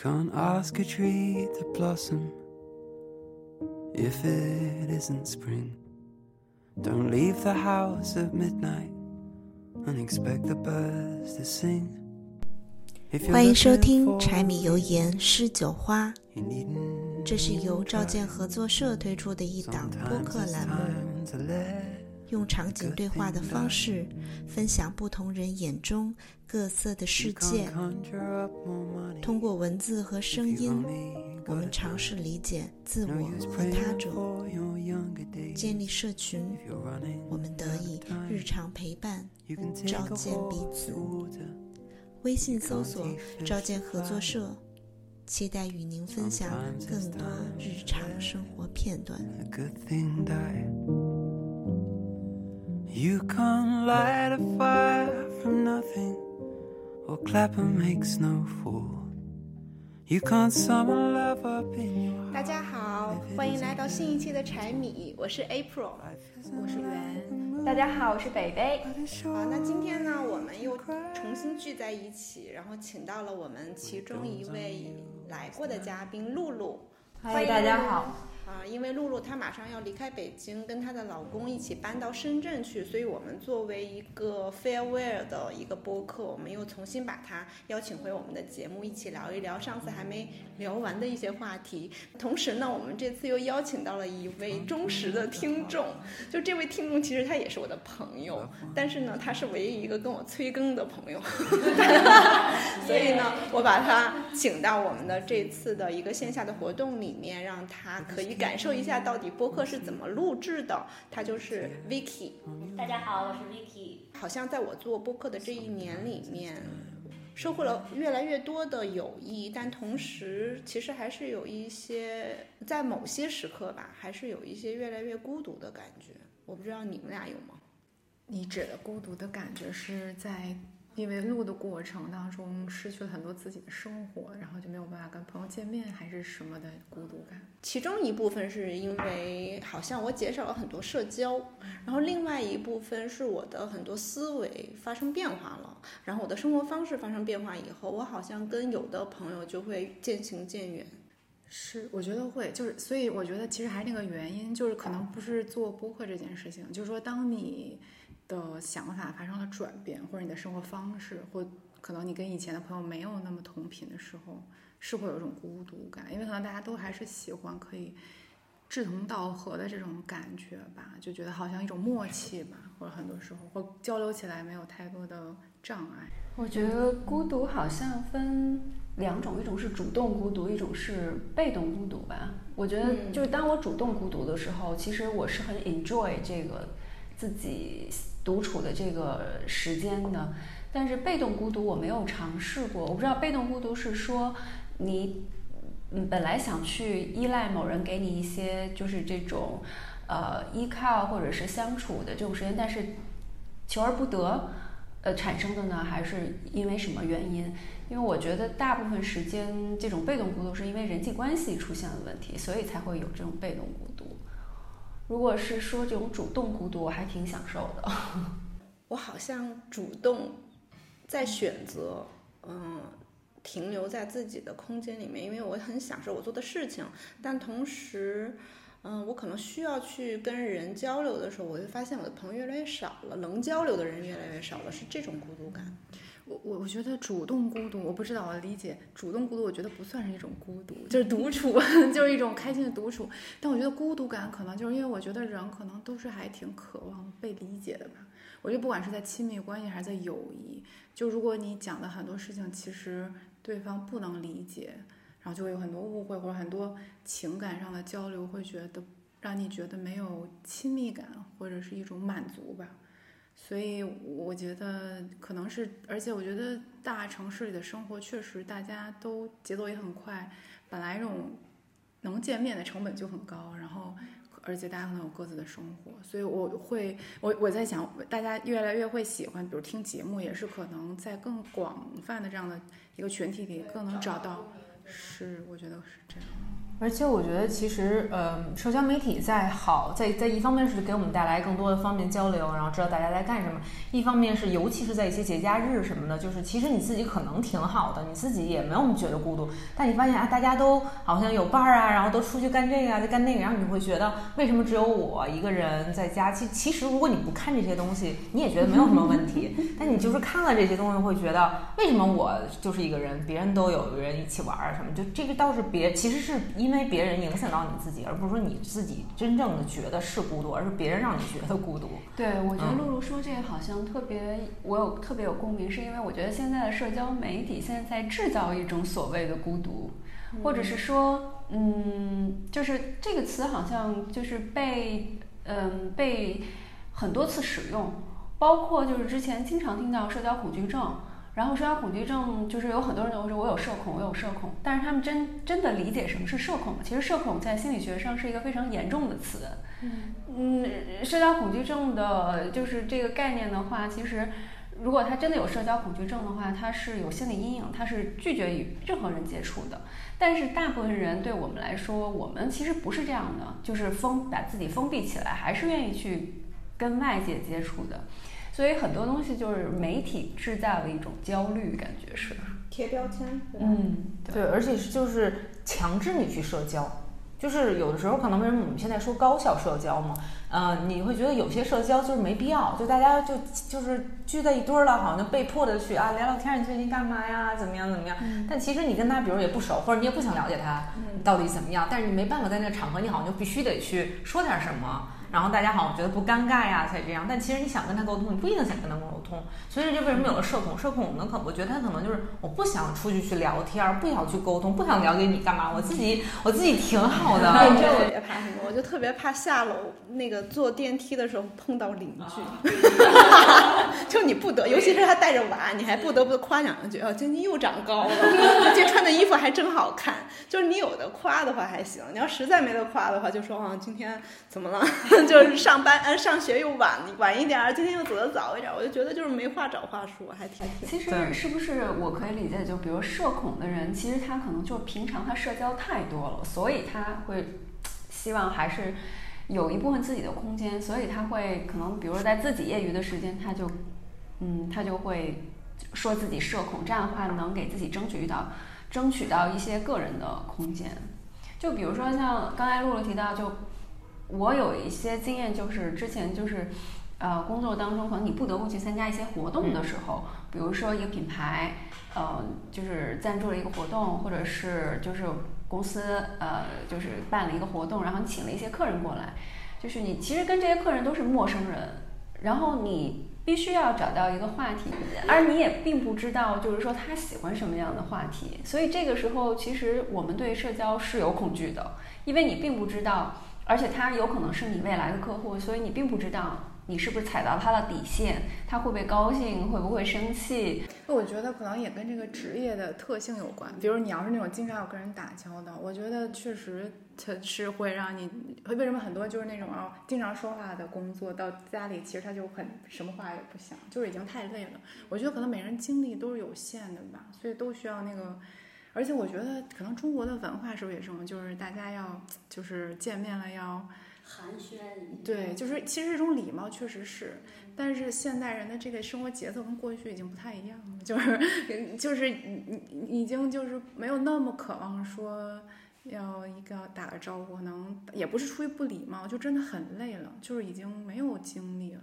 can't ask a tree to blossom if it isn't spring. Don't leave the house at midnight and expect the birds to sing. 欢迎收听柴米油盐诗酒花，这是由赵健合作社推出的一档播客栏目用场景对话的方式分享不同人眼中各色的世界。通过文字和声音我们尝试理解自我和他者。建立社群我们得以日常陪伴照见彼此微信搜索照见合作社期待与您分享更多日常生活片段。a good thing You can't light a fire from nothing, or clapper makes no fool. You can't summon love up in your 大家好，欢迎来到新一期的柴米，我是 April。我是圆。大家好，我是北北。好，那今天呢，我们又重新聚在一起，然后请到了我们其中一位来过的嘉宾露露。嗨，大家好。啊，因为露露她马上要离开北京，跟她的老公一起搬到深圳去，所以我们作为一个 farewell 的一个播客，我们又重新把她邀请回我们的节目，一起聊一聊上次还没聊完的一些话题。同时呢，我们这次又邀请到了一位忠实的听众，就这位听众其实他也是我的朋友，但是呢，他是唯一一个跟我催更的朋友，所以呢，我把他请到我们的这次的一个线下的活动里面，让他可以感受一下到底播客是怎么录制的。他就是 Vicky。大家好，我是 Vicky。好像在我做播客的这一年里面，收获了越来越多的友谊，但同时其实还是有一些在某些时刻吧，还是有一些越来越孤独的感觉。我不知道你们俩有吗？你指的孤独的感觉是在因为录的过程当中失去了很多自己的生活，然后就没有办法跟朋友见面，还是什么的孤独感？其中一部分是因为好像我减少了很多社交，然后另外一部分是我的很多思维发生变化了，然后我的生活方式发生变化以后，我好像跟有的朋友就会渐行渐远。是，我觉得会，就是所以我觉得其实还是那个原因，就是可能不是做播客这件事情，就是说当你的想法发生了转变，或者你的生活方式，或可能你跟以前的朋友没有那么同频的时候，是会有一种孤独感，因为可能大家都还是喜欢可以志同道合的这种感觉吧，就觉得好像一种默契吧，或者很多时候或交流起来没有太多的障碍。我觉得孤独好像分两种，一种是主动孤独，一种是被动孤独吧。我觉得嗯就是当我主动孤独的时候，其实我是很 enjoy 这个自己独处的这个时间的。但是被动孤独我没有尝试过，我不知道被动孤独是说你嗯本来想去依赖某人给你一些就是这种呃依靠或者是相处的这种时间，但是求而不得。呃产生的呢，还是因为什么原因？因为我觉得大部分时间这种被动孤独是因为人际关系出现了问题，所以才会有这种被动孤独。如果是说这种主动孤独，我还挺享受的。我好像主动在选择，嗯，停留在自己的空间里面，因为我很享受我做的事情，但同时，嗯，我可能需要去跟人交流的时候，我会发现我的朋友越来越少了，能交流的人越来越少了，是这种孤独感。我我觉得主动孤独，我不知道我理解主动孤独，我觉得不算是一种孤独，就是独处，就是一种开心的独处。但我觉得孤独感可能就是因为我觉得人可能都是还挺渴望被理解的吧。我觉得不管是在亲密关系还是在友谊，就如果你讲的很多事情其实对方不能理解，然后就会有很多误会或者很多情感上的交流，会觉得让你觉得没有亲密感或者是一种满足吧。所以我觉得可能是，而且我觉得大城市里的生活确实大家都节奏也很快，本来这种能见面的成本就很高，然后而且大家可能有各自的生活，所以我会我我在想，大家越来越会喜欢，比如听节目，也是可能在更广泛的这样的一个群体里更能找到，是我觉得是这样。而且我觉得，其实，呃，社交媒体在好在在一方面是给我们带来更多的方便交流，然后知道大家在干什么；一方面是，尤其是在一些节假日什么的，就是其实你自己可能挺好的，你自己也没有觉得孤独，但你发现啊，大家都好像有伴儿啊，然后都出去干这个啊，在干那个，然后你会觉得为什么只有我一个人在家？其其实，如果你不看这些东西，你也觉得没有什么问题，但你就是看了这些东西，会觉得为什么我就是一个人，别人都有人一起玩儿什么？就这个倒是别，其实是因为别人影响。到你自己，而不是说你自己真正的觉得是孤独，而是别人让你觉得孤独。对，我觉得露露说这个好像特别，我有特别有共鸣，是因为我觉得现在的社交媒体现在在制造一种所谓的孤独，或者是说，嗯，就是这个词好像就是被，嗯，被很多次使用，包括就是之前经常听到社交恐惧症。然后社交恐惧症就是有很多人都说我有社恐，我有社恐，但是他们真真的理解什么是社恐吗？其实社恐在心理学上是一个非常严重的词。嗯，社交恐惧症的就是这个概念的话，其实如果他真的有社交恐惧症的话，他是有心理阴影，他是拒绝与任何人接触的。但是大部分人对我们来说，我们其实不是这样的，就是封把自己封闭起来，还是愿意去跟外界接触的。所以很多东西就是媒体制造的一种焦虑，感觉是贴标签。嗯，对，而且是就是强制你去社交，就是有的时候可能为什么我们现在说高效社交嘛，呃，你会觉得有些社交就是没必要，就大家就就是聚在一堆儿了，好像就被迫的去啊聊聊天，你最近干嘛呀？怎么样怎么样？但其实你跟他比如也不熟，或者你也不想了解他到底怎么样，但是你没办法在那个场合，你好像就必须得去说点什么。然后大家好像觉得不尴尬呀，才这样。但其实你想跟他沟通，你不一定想跟他沟通。所以这就为什么有了社恐？社恐我们，可我觉得他可能就是我不想出去去聊天，不想去沟通，不想了解你干嘛。我自己我自己挺好的。你知道我特别怕什么？我就特别怕下楼那个坐电梯的时候碰到邻居。就你不得，尤其是他带着娃，你还不得不夸两句。哦，今天又长高了，今天穿的衣服还真好看。就是你有的夸的话还行，你要实在没得夸的话，就说啊，今天怎么了？就是上班，呃，上学又晚晚一点儿，今天又走的早一点儿，我就觉得就是没话找话说，还挺。其实是不是我可以理解，就比如社恐的人，其实他可能就是平常他社交太多了，所以他会希望还是有一部分自己的空间，所以他会可能比如说在自己业余的时间，他就嗯，他就会说自己社恐，这样的话能给自己争取到争取到一些个人的空间。就比如说像刚才露露提到就。我有一些经验，就是之前就是，呃，工作当中可能你不得不去参加一些活动的时候，比如说一个品牌，呃，就是赞助了一个活动，或者是就是公司呃，就是办了一个活动，然后请了一些客人过来，就是你其实跟这些客人都是陌生人，然后你必须要找到一个话题，而你也并不知道就是说他喜欢什么样的话题，所以这个时候其实我们对社交是有恐惧的，因为你并不知道。而且他有可能是你未来的客户，所以你并不知道你是不是踩到他的底线，他会不会高兴，会不会生气。那我觉得可能也跟这个职业的特性有关。比如你要是那种经常要跟人打交道，我觉得确实他是会让你。为什么很多就是那种啊经常说话的工作，到家里其实他就很什么话也不想，就是已经太累了。我觉得可能每人精力都是有限的吧，所以都需要那个。而且我觉得，可能中国的文化是不是也是就是大家要就是见面了要寒暄。对，就是其实这种礼貌确实是，但是现代人的这个生活节奏跟过去已经不太一样了，就是 就是已已经就是没有那么渴望说要一个打个招呼，能也不是出于不礼貌，就真的很累了，就是已经没有精力了。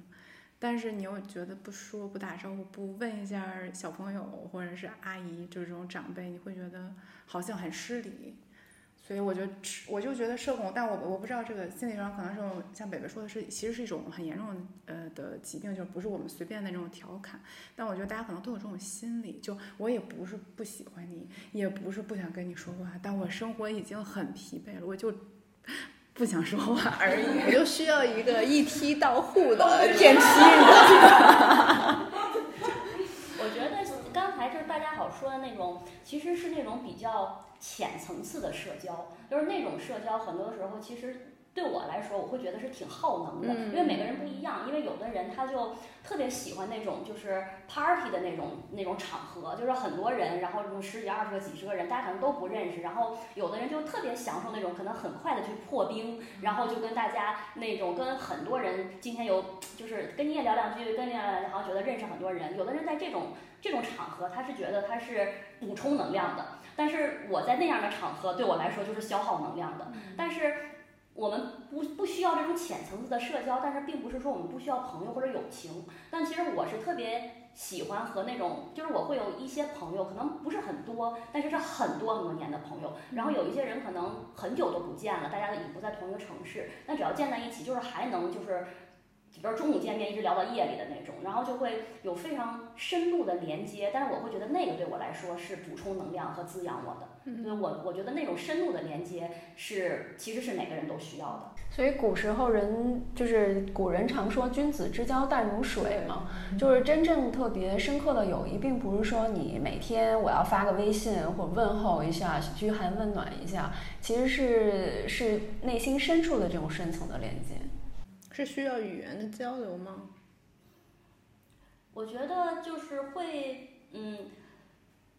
但是你又觉得不说不打招呼不问一下小朋友或者是阿姨这种长辈，你会觉得好像很失礼。所以我就我就觉得社恐，但我我不知道这个心理上可能是像北北说的是，其实是一种很严重的呃的疾病，就不是我们随便的那种调侃。但我觉得大家可能都有这种心理，就我也不是不喜欢你，也不是不想跟你说话，但我生活已经很疲惫了，我就。不想说话 而已，我就需要一个一梯到户的 电梯。好说的那种，其实是那种比较浅层次的社交，就是那种社交，很多时候其实对我来说，我会觉得是挺耗能的，嗯因为每个人不一样。因为有的人他就特别喜欢那种就是 party 的那种那种场合，就是很多人，然后什么十几、二十个、几十个人，大家可能都不认识。然后有的人就特别享受那种可能很快的去破冰，然后就跟大家那种跟很多人今天有就是跟你也聊两句，跟你也聊两句，好像觉得认识很多人。有的人在这种这种场合，他是觉得他是补充能量的，但是我在那样的场合对我来说就是消耗能量的。但是我们不不需要这种浅层次的社交，但是并不是说我们不需要朋友或者友情。但其实我是特别喜欢和那种，就是我会有一些朋友，可能不是很多，但是是很多很多年的朋友。然后有一些人可能很久都不见了，大家已经不在同一个城市，但只要见在一起，就是还能就是。比如中午见面，一直聊到夜里的那种，然后就会有非常深度的连接。但是我会觉得那个对我来说是补充能量和滋养我的，所以我我觉得那种深度的连接是其实是每个人都需要的。所以古时候人就是古人常说君子之交淡如水嘛，就是真正特别深刻的友谊，并不是说你每天我要发个微信或者问候一下、嘘寒问暖一下，其实是是内心深处的这种深层的连接。是需要语言的交流吗？我觉得就是会，嗯，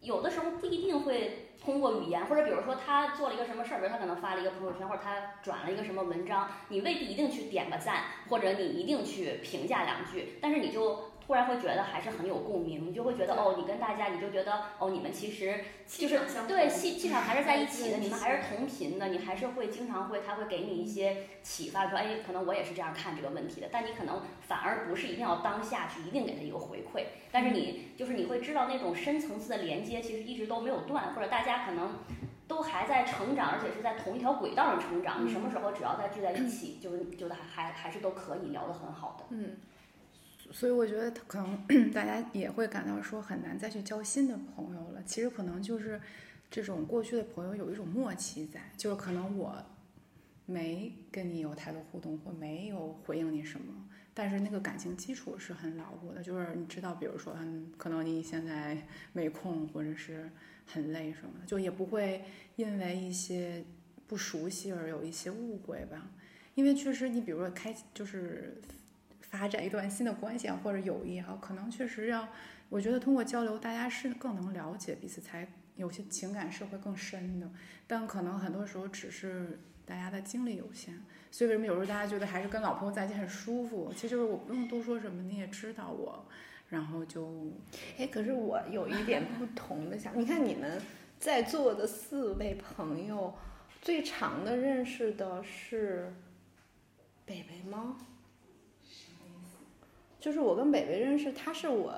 有的时候不一定会通过语言，或者比如说他做了一个什么事儿，比如他可能发了一个朋友圈，或者他转了一个什么文章，你未必一定去点个赞，或者你一定去评价两句，但是你就突然会觉得还是很有共鸣，你就会觉得哦，你跟大家你就觉得哦，你们其实就是对气 气场还是在一起的，你们还是同频的，你还是会经常会他会给你一些启发，说哎，可能我也是这样看这个问题的，但你可能反而不是一定要当下去一定给他一个回馈，但是你就是你会知道那种深层次的连接其实一直都没有断，或者大家可能。都还在成长，而且是在同一条轨道上成长。你什么时候只要再聚在一 起，就是就还还还是都可以聊得很好的。嗯，所以我觉得可能 大家也会感到说很难再去交新的朋友了。其实可能就是这种过去的朋友有一种默契在，就是可能我没跟你有太多互动，或没有回应你什么，但是那个感情基础是很牢固的。就是你知道，比如说，嗯，可能你现在没空，或者是很累什么的，就也不会因为一些不熟悉而有一些误会吧。因为确实，你比如说开就是发展一段新的关系啊，或者友谊啊，可能确实要，我觉得通过交流，大家是更能了解彼此，才有些情感是会更深的。但可能很多时候只是大家的精力有限，所以为什么有时候大家觉得还是跟老朋友在一起很舒服？其实就是我不用多说什么，你也知道我，然后就哎，可是我有一点不同的想，你看你们在座的四位朋友，最长的认识的是北北吗？就是我跟北北认识，他是我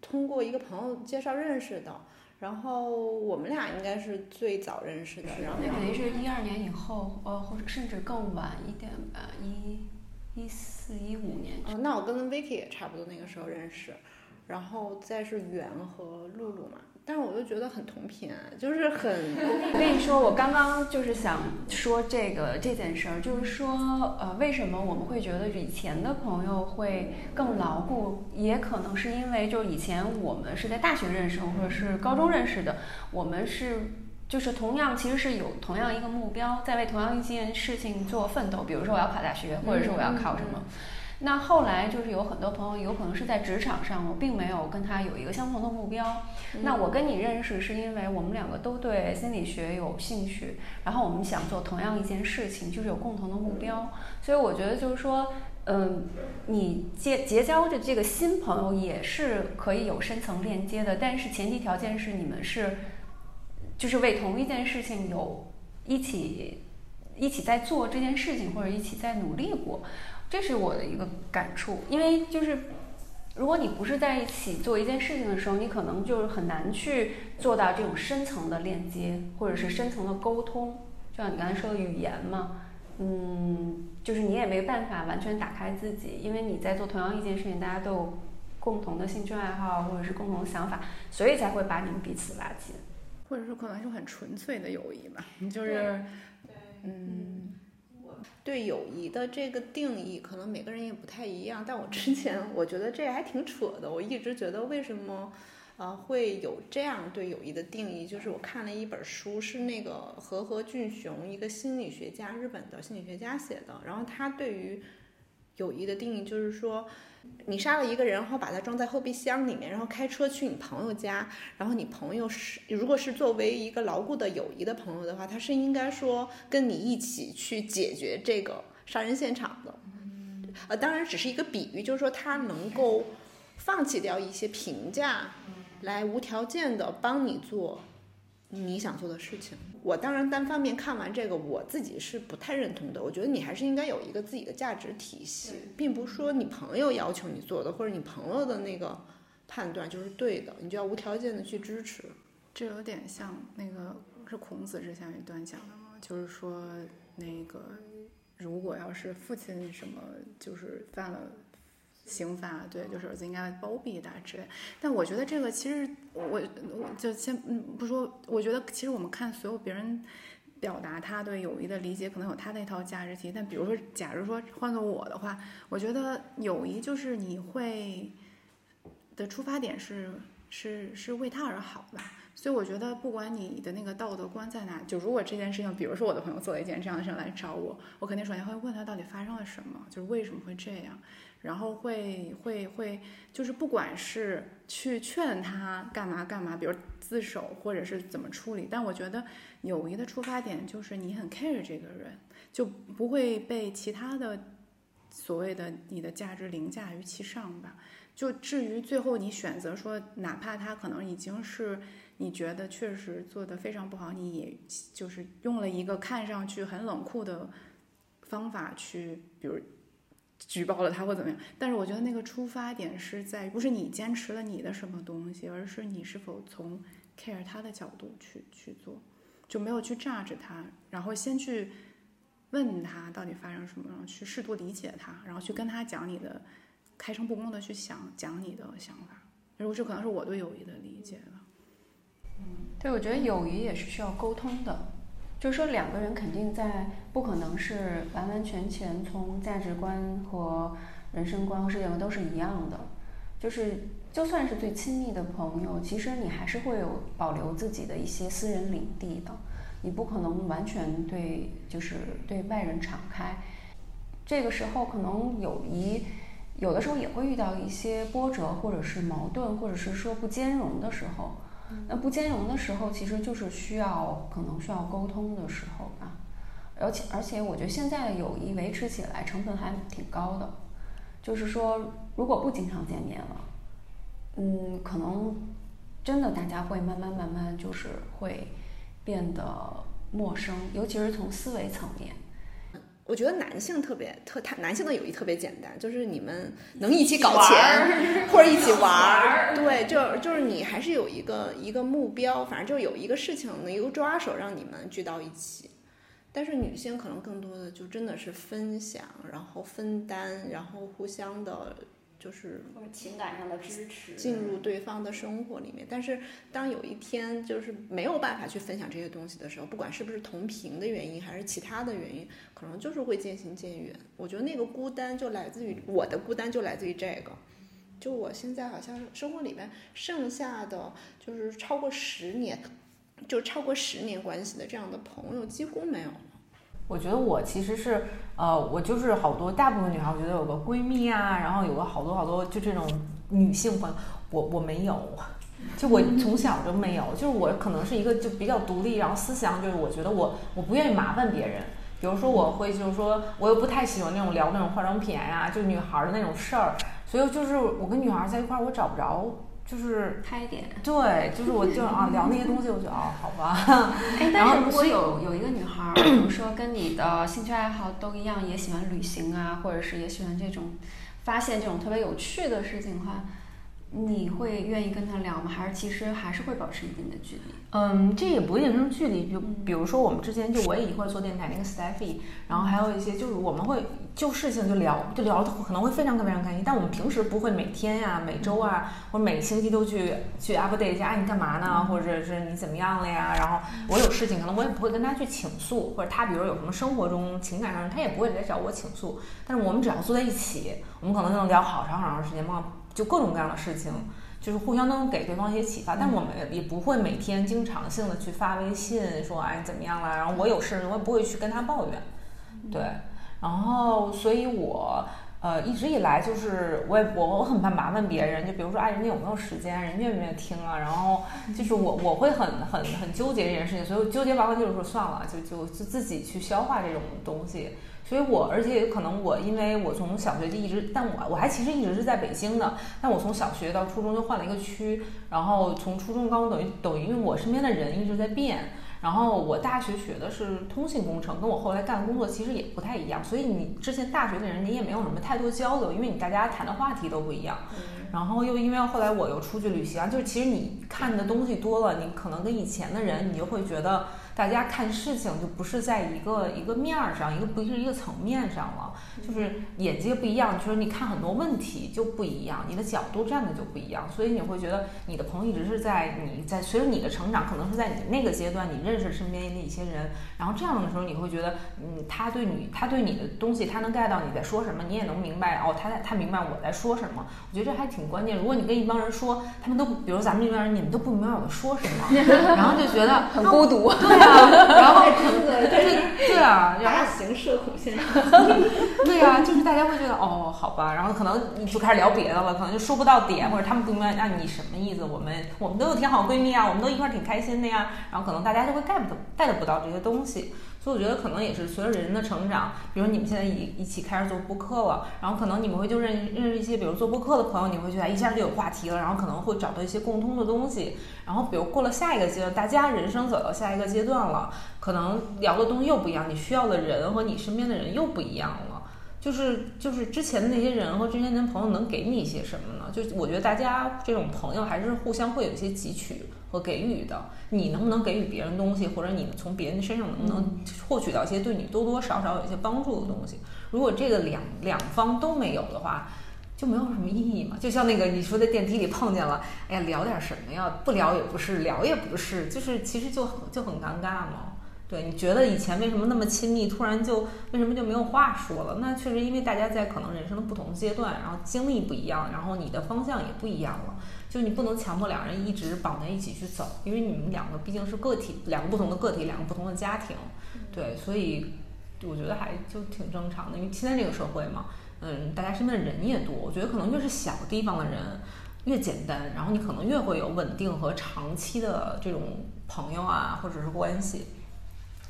通过一个朋友介绍认识的，然后我们俩应该是最早认识的，然后那肯定是一二年以后，呃，或者甚至更晚一点吧，一一四一五年。哦，那我跟 Vicky 也差不多那个时候认识，然后再是圆和露露嘛，但是我就觉得很同频，啊就是很我跟你说，我刚刚就是想说这个这件事儿，就是说，呃，为什么我们会觉得以前的朋友会更牢固？也可能是因为，就是以前我们是在大学认识，或者是高中认识的，我们是就是同样其实是有同样一个目标，在为同样一件事情做奋斗。比如说我要考大学，或者是我要考什么。那后来就是有很多朋友，有可能是在职场上，我并没有跟他有一个相同的目标。那我跟你认识是因为我们两个都对心理学有兴趣，然后我们想做同样一件事情，就是有共同的目标。所以我觉得就是说，嗯，你结结交的这个新朋友也是可以有深层链接的，但是前提条件是你们是，就是为同一件事情有一起一起在做这件事情，或者一起在努力过。这是我的一个感触，因为就是，如果你不是在一起做一件事情的时候，你可能就是很难去做到这种深层的链接，或者是深层的沟通。就像你刚才说的语言嘛，嗯，就是你也没办法完全打开自己，因为你在做同样一件事情，大家都有共同的兴趣爱好或者是共同的想法，所以才会把你们彼此拉近。或者是可能是很纯粹的友谊吧，就是，嗯。对友谊的这个定义，可能每个人也不太一样。但我之前我觉得这还挺扯的。我一直觉得为什么，啊，会有这样对友谊的定义，就是我看了一本书，是那个和和俊雄，一个心理学家，日本的心理学家写的。然后他对于友谊的定义就是说，你杀了一个人，然后把他装在后备箱里面，然后开车去你朋友家，然后你朋友是如果是作为一个牢固的友谊的朋友的话，他是应该说跟你一起去解决这个杀人现场的。呃，当然只是一个比喻，就是说他能够放弃掉一些评价。来无条件的帮你做你想做的事情。我当然单方面看完这个，我自己是不太认同的。我觉得你还是应该有一个自己的价值体系，并不是说你朋友要求你做的，或者你朋友的那个判断就是对的，你就要无条件的去支持。这有点像那个是孔子之前一段讲的吗？就是说那个如果要是父亲什么就是犯了。刑罚对，就是儿子应该包庇他之类。但我觉得这个其实，我我就先嗯不说。我觉得其实我们看所有别人表达他对友谊的理解，可能有他那套价值体。但比如说，假如说换做我的话，我觉得友谊就是你会的出发点是是是为他而好吧。所以我觉得，不管你的那个道德观在哪，就如果这件事情，比如说我的朋友做了一件这样的事来找我，我肯定首先会问他到底发生了什么，就是为什么会这样。然后会会会，就是不管是去劝他干嘛干嘛，比如自首或者是怎么处理，但我觉得友谊的出发点就是你很 care 这个人，就不会被其他的所谓的你的价值凌驾于其上吧。就至于最后你选择说，哪怕他可能已经是你觉得确实做的非常不好，你也就是用了一个看上去很冷酷的方法去，比如。举报了他或怎么样？但是我觉得那个出发点是在不是你坚持了你的什么东西，而是你是否从 care 他的角度去去做，就没有去榨着他，然后先去问他到底发生什么，然后去试图理解他，然后去跟他讲你的开诚布公的去想讲你的想法。如果这可能是我对友谊的理解了。嗯，对，我觉得友谊也是需要沟通的。就是说，两个人肯定在不可能是完完全全从价值观和人生观和世界观都是一样的。就是就算是最亲密的朋友，其实你还是会有保留自己的一些私人领地的。你不可能完全对就是对外人敞开。这个时候，可能友谊有的时候也会遇到一些波折，或者是矛盾，或者是说不兼容的时候。那不兼容的时候，其实就是需要可能需要沟通的时候吧。而且而且，我觉得现在的友谊维持起来成本还挺高的。就是说，如果不经常见面了，嗯，可能真的大家会慢慢慢慢就是会变得陌生，尤其是从思维层面。我觉得男性特别特，他男性的友谊特别简单，就是你们能一起搞钱，或者一起玩儿，对，就就是你还是有一个一个目标，反正就有一个事情能一个抓手让你们聚到一起。但是女性可能更多的就真的是分享，然后分担，然后互相的。就是情感上的支持，进入对方的生活里面。但是当有一天就是没有办法去分享这些东西的时候，不管是不是同频的原因，还是其他的原因，可能就是会渐行渐远。我觉得那个孤单就来自于我的孤单，就来自于这个。就我现在好像生活里面剩下的就是超过十年，就超过十年关系的这样的朋友几乎没有。我觉得我其实是，呃，我就是好多大部分女孩，我觉得有个闺蜜啊，然后有个好多好多就这种女性朋友，我我没有，就我从小就没有，就是我可能是一个就比较独立，然后思想就是我觉得我我不愿意麻烦别人，比如说我会就是说我又不太喜欢那种聊那种化妆品呀，就女孩的那种事儿，所以就是我跟女孩在一块儿，我找不着。就是开点，对，就是我就啊聊那些东西，我觉得哦好吧。哎，但是如果有有一个女孩，比 如说跟你的兴趣爱好都一样，也喜欢旅行啊，或者是也喜欢这种发现这种特别有趣的事情的话。你会愿意跟他聊吗？还是其实还是会保持一定的距离？嗯，这也不一定是距离。就比如说我们之前就我也一块做电台那个 Steffy，然后还有一些就是我们会就事情就聊，就聊的可能会非常非常开心。但我们平时不会每天呀、每周啊或者每个星期都去去 update 一下，哎你干嘛呢？或者是你怎么样了呀？然后我有事情可能我也不会跟他去倾诉，或者他比如有什么生活中情感上他也不会来找我倾诉。但是我们只要坐在一起，我们可能就能聊好长好长时间嘛。就各种各样的事情，就是互相都能给对方一些启发，但我们也不会每天经常性的去发微信说哎怎么样了，然后我有事我也不会去跟他抱怨，对，然后所以我。呃，一直以来就是我也我我很怕麻烦别人，就比如说哎，人家有没有时间，人愿不愿意听啊？然后就是我我会很很很纠结这件事情，所以我纠结完了就是说算了，就就就自己去消化这种东西。所以我而且可能我因为我从小学就一直，但我我还其实一直是在北京的，但我从小学到初中就换了一个区，然后从初中高中等于等于因为我身边的人一直在变。然后我大学学的是通信工程，跟我后来干的工作其实也不太一样，所以你之前大学的人你也没有什么太多交流，因为你大家谈的话题都不一样。然后又因为后来我又出去旅行，就是其实你看的东西多了，你可能跟以前的人你就会觉得。大家看事情就不是在一个一个面儿上，一个不是一个层面上了，就是眼界不一样，就是你看很多问题就不一样，你的角度站的就不一样，所以你会觉得你的朋友一直是在你在随着你的成长，可能是在你那个阶段，你认识身边的一些人，然后这样的时候你会觉得，嗯，他对你他对你的东西他能 get 到你在说什么，你也能明白哦，他在他明白我在说什么，我觉得这还挺关键。如果你跟一帮人说，他们都比如咱们这边人，你们都不明白我在说什么，然后就觉得很孤独。对 然后对对啊，然后形社恐现象，对啊，就是大家会觉得哦，好吧，然后可能你就开始聊别的了，可能就说不到点，或者他们不明白那你什么意思？我们我们都有挺好闺蜜啊，我们都一块儿挺开心的呀，然后可能大家就会 get 不 get 不到这些东西。所以我觉得可能也是随着人的成长，比如你们现在一一起开始做播客了，然后可能你们会就认认识一些，比如做播客的朋友，你会觉得一下就有话题了，然后可能会找到一些共通的东西，然后比如过了下一个阶段，大家人生走到下一个阶段了，可能聊的东西又不一样，你需要的人和你身边的人又不一样了，就是就是之前的那些人和之前的朋友能给你一些什么呢？就我觉得大家这种朋友还是互相会有一些汲取。和给予的，你能不能给予别人东西，或者你从别人身上能不能获取到一些对你多多少少有一些帮助的东西？如果这个两两方都没有的话，就没有什么意义嘛。就像那个你说在电梯里碰见了，哎呀，聊点什么呀？不聊也不是，聊也不是，就是其实就就很尴尬嘛。对，你觉得以前为什么那么亲密，突然就为什么就没有话说了？那确实因为大家在可能人生的不同阶段，然后经历不一样，然后你的方向也不一样了。就你不能强迫两人一直绑在一起去走，因为你们两个毕竟是个体，两个不同的个体，两个不同的家庭，对，所以我觉得还就挺正常的。因为现在这个社会嘛，嗯，大家身边的人也多，我觉得可能越是小地方的人越简单，然后你可能越会有稳定和长期的这种朋友啊，或者是关系。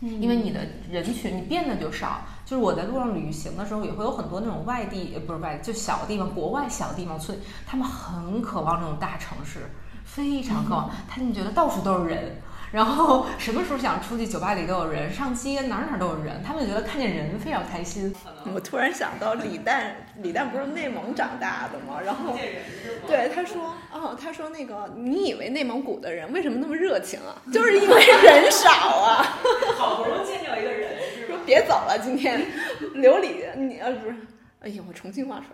因为你的人群你变得就少，就是我在路上旅行的时候，也会有很多那种外地，不是外就小地方，国外小地方村，他们很渴望这种大城市，非常渴望，他们觉得到处都是人。然后什么时候想出去，酒吧里都有人，上街哪哪都有人，他们觉得看见人非常开心。我突然想到李诞，李诞不是内蒙长大的吗？然后，对他说，哦，他说那个，你以为内蒙古的人为什么那么热情啊？就是因为人少啊。好不容易见着一个人，说别走了，今天刘里你呃不是，哎呀，我重庆话说。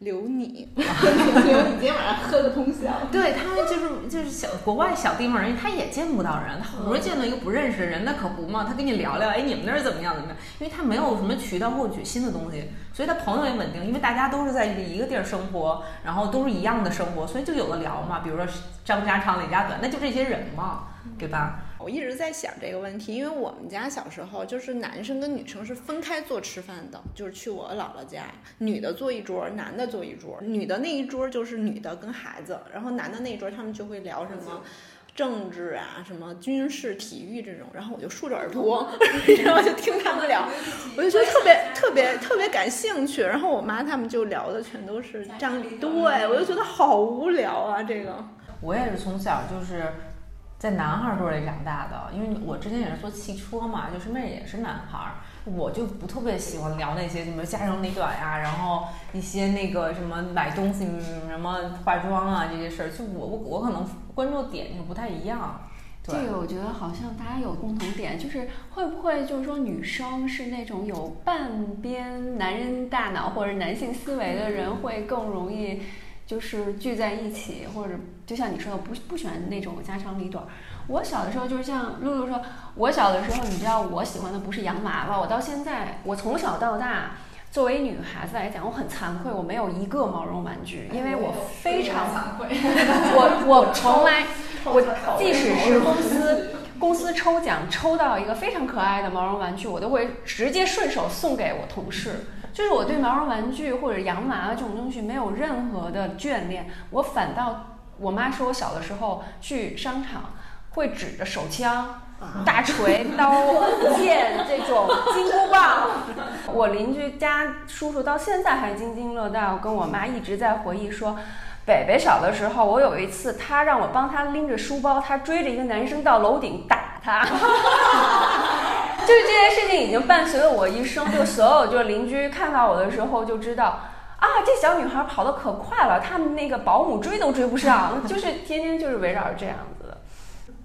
留你，留你今天晚上喝个通宵。对他们就是就是小国外小地方人，他也见不到人，他好不容易见到一个不认识的人，那可不嘛，他跟你聊聊，哎，你们那儿怎么样怎么样？因为他没有什么渠道获取新的东西，所以他朋友也稳定，因为大家都是在一个地儿生活，然后都是一样的生活，所以就有的聊嘛。比如说张家长李家短，那就这些人嘛，对吧？我一直在想这个问题，因为我们家小时候就是男生跟女生是分开坐吃饭的，就是去我姥姥家，女的坐一桌，男的坐一桌，女的那一桌就是女的跟孩子，然后男的那一桌他们就会聊什么政治啊、什么军事、体育这种，然后我就竖着耳朵，然后就听他们聊，我就觉得特别特别特别感兴趣，然后我妈他们就聊的全都是这样，对我就觉得好无聊啊，这个。我也是从小就是。在男孩堆里长大的，因为我之前也是做汽车嘛，就身边也是男孩儿，我就不特别喜欢聊那些什么家长里短呀，然后一些那个什么买东西、什么化妆啊这些事儿，就我我我可能关注点就不太一样。这个我觉得好像大家有共同点，就是会不会就是说女生是那种有半边男人大脑或者男性思维的人会更容易。就是聚在一起，或者就像你说的，不不喜欢那种家长里短。我小的时候就是像露露说，我小的时候，你知道我喜欢的不是洋娃娃，我到现在，我从小到大，作为女孩子来讲，我很惭愧，我没有一个毛绒玩具，因为我非常惭愧。我我从来，我即使是公司公司抽奖抽到一个非常可爱的毛绒玩具，我都会直接顺手送给我同事。就是我对毛绒玩具或者洋娃娃这种东西没有任何的眷恋，我反倒我妈说我小的时候去商场会指着手枪。大锤、刀、剑这种金箍棒，我邻居家叔叔到现在还津津乐道，跟我妈一直在回忆说，北北小的时候，我有一次他让我帮他拎着书包，他追着一个男生到楼顶打他，就是这件事情已经伴随了我一生，就所有就是邻居看到我的时候就知道，啊，这小女孩跑得可快了，他们那个保姆追都追不上，就是天天就是围绕着这样子。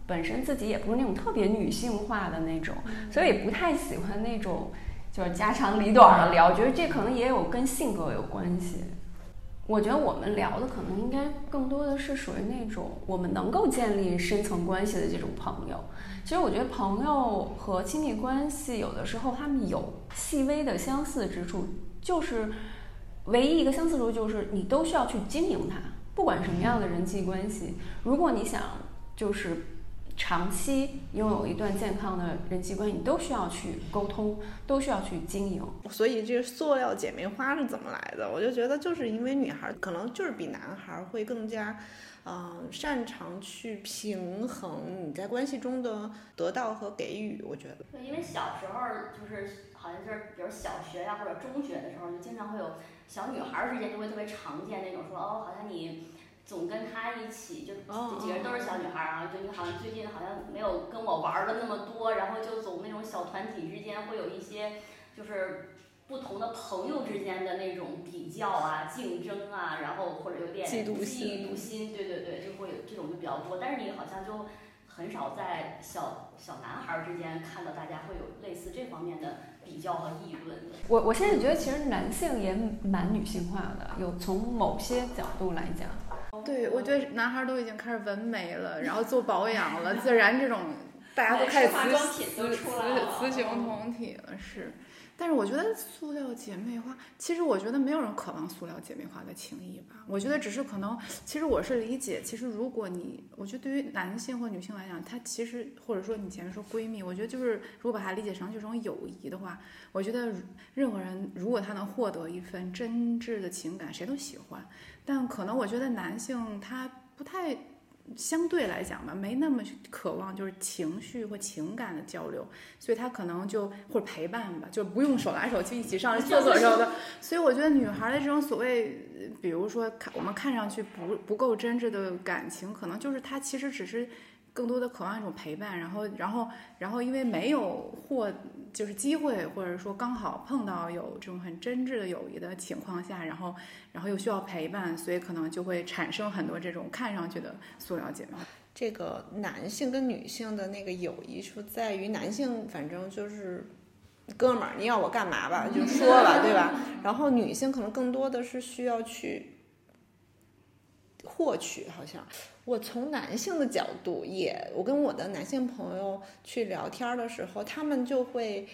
本身自己也不是那种特别女性化的那种，所以也不太喜欢那种就是家长里短的聊。我觉得这可能也有跟性格有关系。我觉得我们聊的可能应该更多的是属于那种我们能够建立深层关系的这种朋友。其实我觉得朋友和亲密关系有的时候他们有细微的相似之处，就是唯一一个相似处就是你都需要去经营它，不管什么样的人际关系，如果你想就是。长期拥有一段健康的人际关系，你都需要去沟通，都需要去经营。所以这个塑料姐妹花是怎么来的？我就觉得就是因为女孩可能就是比男孩会更加，嗯，擅长去平衡你在关系中的得到和给予。我觉得，对，因为小时候就是好像就是比如小学呀或者中学的时候，就经常会有小女孩之间就会特别常见那种说哦，好像你。总跟她一起，就几个人都是小女孩儿啊，就你好像最近好像没有跟我玩的那么多，然后就总那种小团体之间会有一些，就是不同的朋友之间的那种比较啊、竞争啊，然后或者有点嫉妒心，对对对，就会有这种就比较多。但是你好像就很少在小小男孩儿之间看到大家会有类似这方面的比较和议论。我我现在觉得其实男性也蛮女性化的，有从某些角度来讲。对，我觉得男孩都已经开始纹眉了，然后做保养了，自然这种大家都开始雌雌雌雄同体了，是。但是我觉得塑料姐妹花，其实我觉得没有人渴望塑料姐妹花的情谊吧。我觉得只是可能，其实我是理解，其实如果你，我觉得对于男性或女性来讲，他其实或者说你前面说闺蜜，我觉得就是如果把它理解成这种友谊的话，我觉得任何人如果他能获得一份真挚的情感，谁都喜欢。但可能我觉得男性他不太，相对来讲吧，没那么渴望就是情绪或情感的交流，所以他可能就或者陪伴吧，就不用手拉手去一起上厕所什么的。所以我觉得女孩的这种所谓，比如说看我们看上去不不够真挚的感情，可能就是她其实只是。更多的渴望一种陪伴，然后，然后，然后，因为没有或就是机会，或者说刚好碰到有这种很真挚的友谊的情况下，然后，然后又需要陪伴，所以可能就会产生很多这种看上去的塑料姐妹。这个男性跟女性的那个友谊，说在于男性，反正就是哥们儿，你要我干嘛吧，就说吧，对吧？然后女性可能更多的是需要去获取，好像。我从男性的角度也，我跟我的男性朋友去聊天的时候，他们就会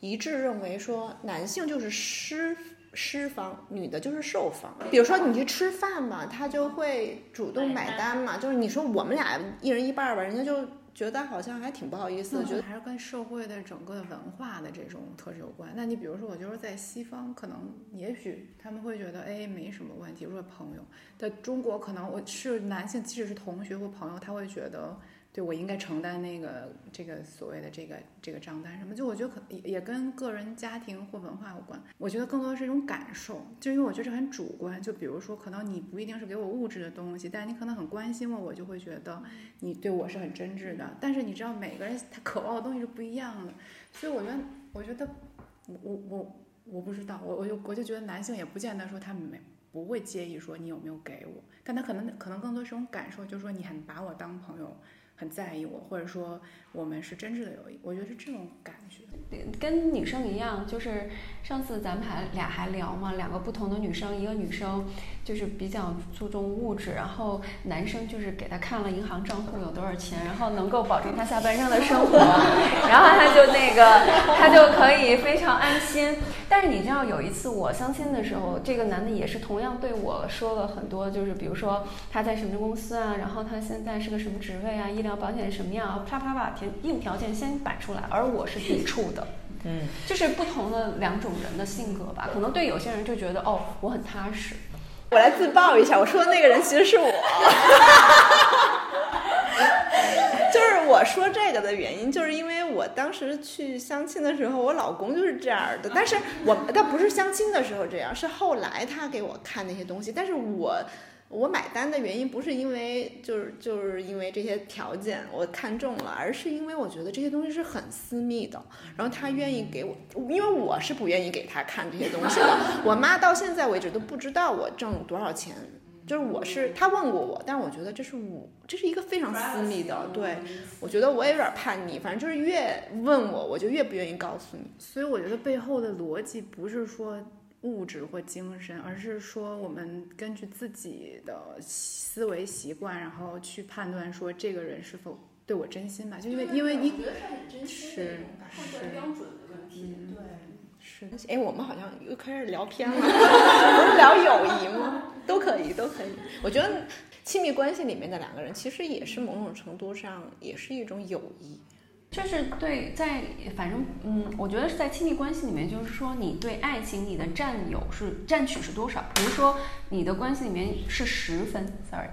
一致认为说，男性就是施施方，女的就是受方。比如说你去吃饭嘛，他就会主动买单嘛，就是你说我们俩一人一半吧，人家就。觉得好像还挺不好意思的，觉得还是跟社会的整个文化的这种特质有关。那你比如说，我就是在西方，可能也许他们会觉得，哎，没什么问题。如果朋友，在中国，可能我是男性，即使是同学或朋友，他会觉得。我应该承担那个这个所谓的这个这个账单什么？就我觉得可也也跟个人家庭或文化有关。我觉得更多的是一种感受，就因为我觉得这很主观。就比如说，可能你不一定是给我物质的东西，但是你可能很关心我，我就会觉得你对我是很真挚的。但是你知道，每个人他渴望的东西是不一样的，所以我觉得，我觉得，我我我我不知道，我我就我就觉得男性也不见得说他没不会介意说你有没有给我，但他可能可能更多是种感受，就是说你很把我当朋友。很在意我，或者说我们是真挚的友谊。我觉得是这种感觉。跟女生一样，就是上次咱们还俩还聊嘛，两个不同的女生，一个女生就是比较注重物质，然后男生就是给她看了银行账户有多少钱，然后能够保证她下半生的生活，然后她就那个她就可以非常安心。但是你知道有一次我相亲的时候，这个男的也是同样对我说了很多，就是比如说他在什么公司啊，然后他现在是个什么职位啊，医疗保险什么样，啪啪把条硬条件先摆出来，而我是抵触的。嗯，就是不同的两种人的性格吧，可能对有些人就觉得哦，我很踏实。我来自曝一下，我说的那个人其实是我。就是我说这个的原因，就是因为我当时去相亲的时候，我老公就是这样的。但是我他不是相亲的时候这样，是后来他给我看那些东西。但是我我买单的原因不是因为就是就是因为这些条件我看中了，而是因为我觉得这些东西是很私密的。然后他愿意给我，因为我是不愿意给他看这些东西的。我妈到现在为止都不知道我挣多少钱。就是我是他问过我，但我觉得这是我这是一个非常私密的，对我觉得我也有点叛逆，反正就是越问我，我就越不愿意告诉你。所以我觉得背后的逻辑不是说物质或精神，而是说我们根据自己的思维习惯，然后去判断说这个人是否对我真心吧。就因为因为你是是标准的问题，对。是，哎，我们好像又开始聊偏了，不是聊友谊吗？都可以，都可以。我觉得亲密关系里面的两个人，其实也是某种程度上也是一种友谊。就是对，在反正嗯，我觉得是在亲密关系里面，就是说你对爱情你的占有是占取是多少？比如说你的关系里面是十分，sorry，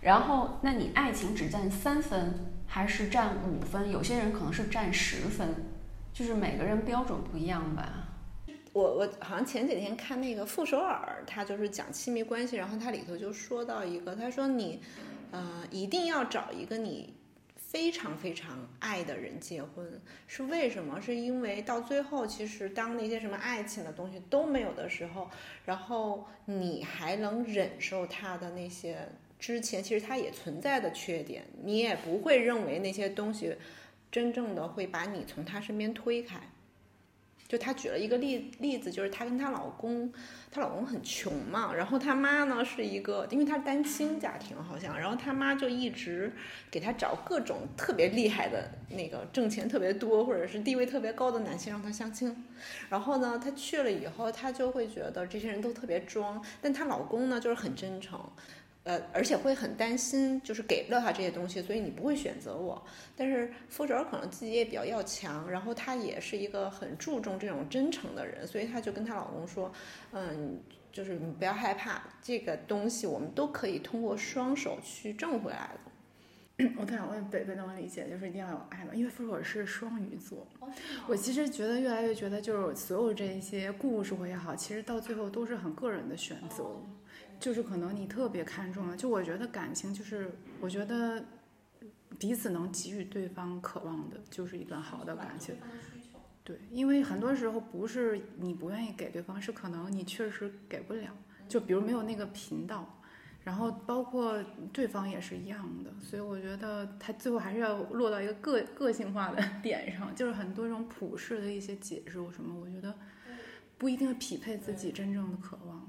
然后那你爱情只占三分还是占五分？有些人可能是占十分，就是每个人标准不一样吧。我我好像前几天看那个傅首尔，他就是讲亲密关系，然后他里头就说到一个，他说你，呃，一定要找一个你非常非常爱的人结婚，是为什么？是因为到最后，其实当那些什么爱情的东西都没有的时候，然后你还能忍受他的那些之前其实他也存在的缺点，你也不会认为那些东西真正的会把你从他身边推开。就她举了一个例例子，就是她跟她老公，她老公很穷嘛，然后她妈呢是一个，因为她是单亲家庭好像，然后她妈就一直给她找各种特别厉害的那个挣钱特别多或者是地位特别高的男性让她相亲，然后呢她去了以后，她就会觉得这些人都特别装，但她老公呢就是很真诚。呃，而且会很担心，就是给不了他这些东西，所以你不会选择我。但是傅哲可能自己也比较要强，然后他也是一个很注重这种真诚的人，所以她就跟她老公说，嗯，就是你不要害怕，这个东西我们都可以通过双手去挣回来的。我特想问北北能理解，就是一定要有爱嘛？因为傅哲是双鱼座，我其实觉得越来越觉得，就是所有这些故事也好，其实到最后都是很个人的选择。就是可能你特别看重了，就我觉得感情就是，我觉得彼此能给予对方渴望的，就是一段好的感情。对，因为很多时候不是你不愿意给对方，是可能你确实给不了。就比如没有那个频道，然后包括对方也是一样的。所以我觉得他最后还是要落到一个个个性化的 点上，就是很多种普世的一些解释什么，我觉得不一定匹配自己真正的渴望。